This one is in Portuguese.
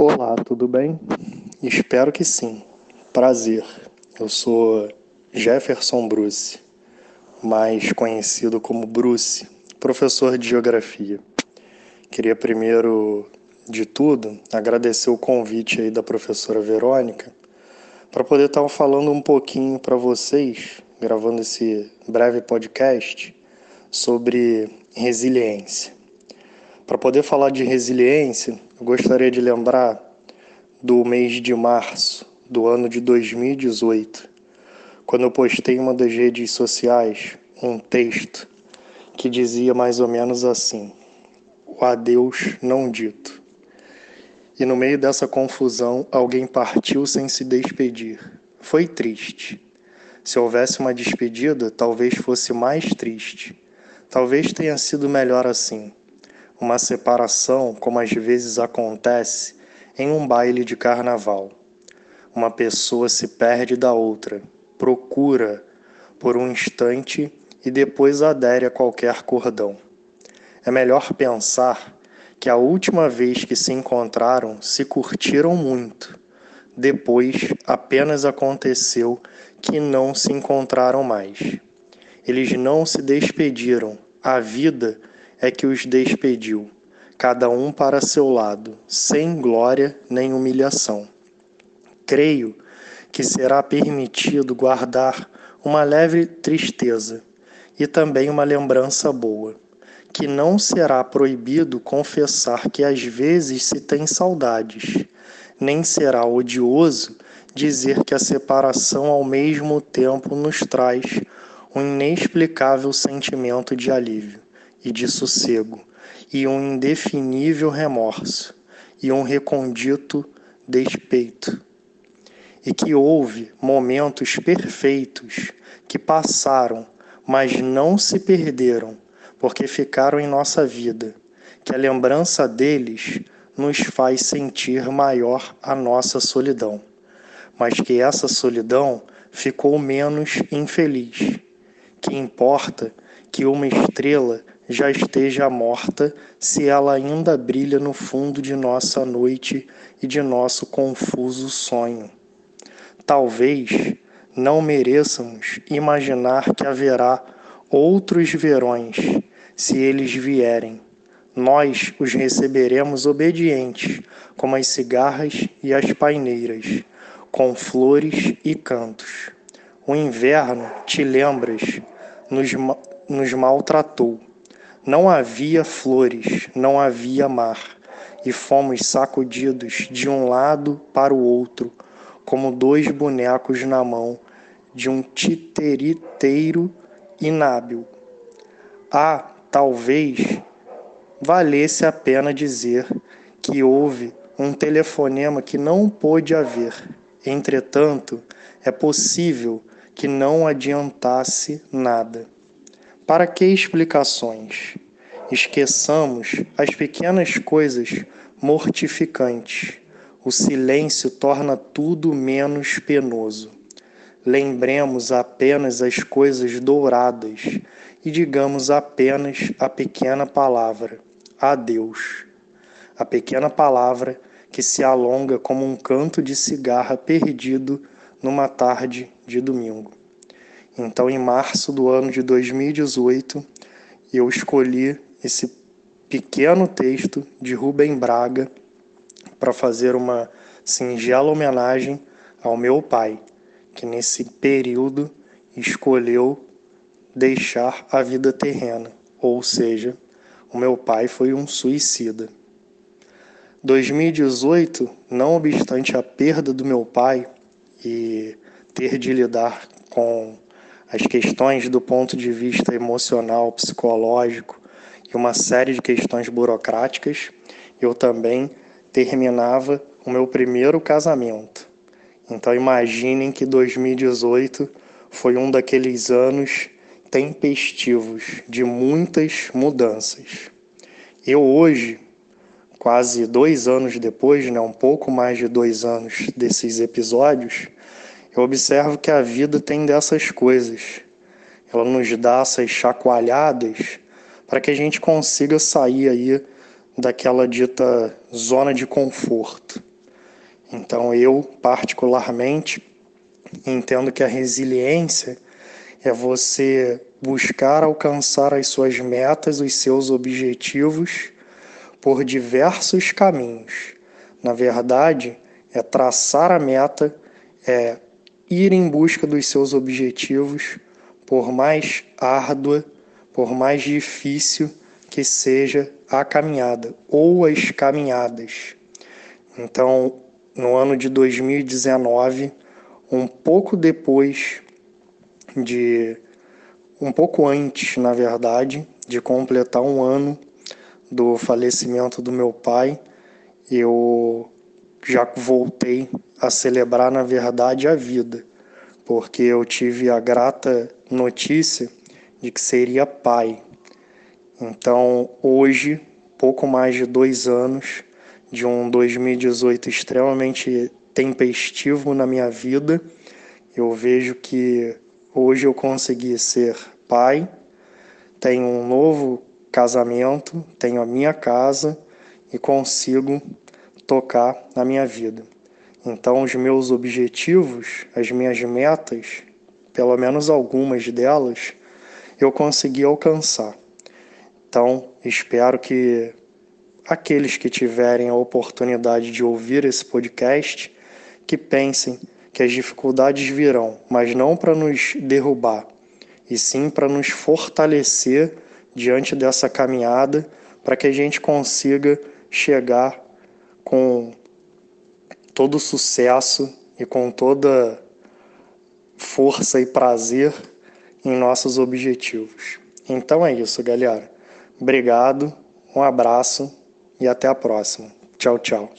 Olá, tudo bem? Espero que sim. Prazer. Eu sou Jefferson Bruce, mais conhecido como Bruce, professor de geografia. Queria primeiro de tudo agradecer o convite aí da professora Verônica para poder estar falando um pouquinho para vocês, gravando esse breve podcast sobre resiliência. Para poder falar de resiliência, eu gostaria de lembrar do mês de março do ano de 2018, quando eu postei em uma das redes sociais um texto que dizia mais ou menos assim: O adeus não dito. E no meio dessa confusão, alguém partiu sem se despedir. Foi triste. Se houvesse uma despedida, talvez fosse mais triste. Talvez tenha sido melhor assim uma separação como às vezes acontece em um baile de carnaval. Uma pessoa se perde da outra, procura por um instante e depois adere a qualquer cordão. É melhor pensar que a última vez que se encontraram se curtiram muito. Depois apenas aconteceu que não se encontraram mais. Eles não se despediram. A vida é que os despediu, cada um para seu lado, sem glória nem humilhação. Creio que será permitido guardar uma leve tristeza e também uma lembrança boa, que não será proibido confessar que às vezes se tem saudades, nem será odioso dizer que a separação ao mesmo tempo nos traz um inexplicável sentimento de alívio e de sossego, e um indefinível remorso, e um recondito despeito. E que houve momentos perfeitos que passaram, mas não se perderam, porque ficaram em nossa vida, que a lembrança deles nos faz sentir maior a nossa solidão, mas que essa solidão ficou menos infeliz. Que importa que uma estrela já esteja morta, se ela ainda brilha no fundo de nossa noite e de nosso confuso sonho. Talvez não mereçamos imaginar que haverá outros verões, se eles vierem. Nós os receberemos obedientes, como as cigarras e as paineiras, com flores e cantos. O inverno, te lembras, nos, nos maltratou não havia flores, não havia mar, e fomos sacudidos de um lado para o outro, como dois bonecos na mão de um titiriteiro inábil. Ah, talvez valesse a pena dizer que houve um telefonema que não pôde haver. Entretanto, é possível que não adiantasse nada. Para que explicações? Esqueçamos as pequenas coisas mortificantes. O silêncio torna tudo menos penoso. Lembremos apenas as coisas douradas e digamos apenas a pequena palavra, adeus. A pequena palavra que se alonga como um canto de cigarra perdido numa tarde de domingo. Então, em março do ano de 2018, eu escolhi esse pequeno texto de Rubem Braga para fazer uma singela homenagem ao meu pai, que nesse período escolheu deixar a vida terrena, ou seja, o meu pai foi um suicida. 2018, não obstante a perda do meu pai e ter de lidar com as questões do ponto de vista emocional, psicológico e uma série de questões burocráticas, eu também terminava o meu primeiro casamento. Então imaginem que 2018 foi um daqueles anos tempestivos de muitas mudanças. Eu hoje, quase dois anos depois, né, um pouco mais de dois anos desses episódios, eu observo que a vida tem dessas coisas. Ela nos dá essas chacoalhadas para que a gente consiga sair aí daquela dita zona de conforto. Então, eu, particularmente, entendo que a resiliência é você buscar alcançar as suas metas, os seus objetivos por diversos caminhos. Na verdade, é traçar a meta, é ir em busca dos seus objetivos, por mais árdua, por mais difícil que seja a caminhada ou as caminhadas. Então, no ano de 2019, um pouco depois de um pouco antes, na verdade, de completar um ano do falecimento do meu pai, eu já voltei a celebrar, na verdade, a vida, porque eu tive a grata notícia de que seria pai. Então, hoje, pouco mais de dois anos, de um 2018 extremamente tempestivo na minha vida, eu vejo que hoje eu consegui ser pai, tenho um novo casamento, tenho a minha casa e consigo tocar na minha vida. Então, os meus objetivos, as minhas metas, pelo menos algumas delas, eu consegui alcançar. Então, espero que aqueles que tiverem a oportunidade de ouvir esse podcast, que pensem que as dificuldades virão, mas não para nos derrubar, e sim para nos fortalecer diante dessa caminhada, para que a gente consiga chegar com todo sucesso e com toda força e prazer em nossos objetivos. Então é isso, galera. Obrigado, um abraço e até a próxima. Tchau, tchau.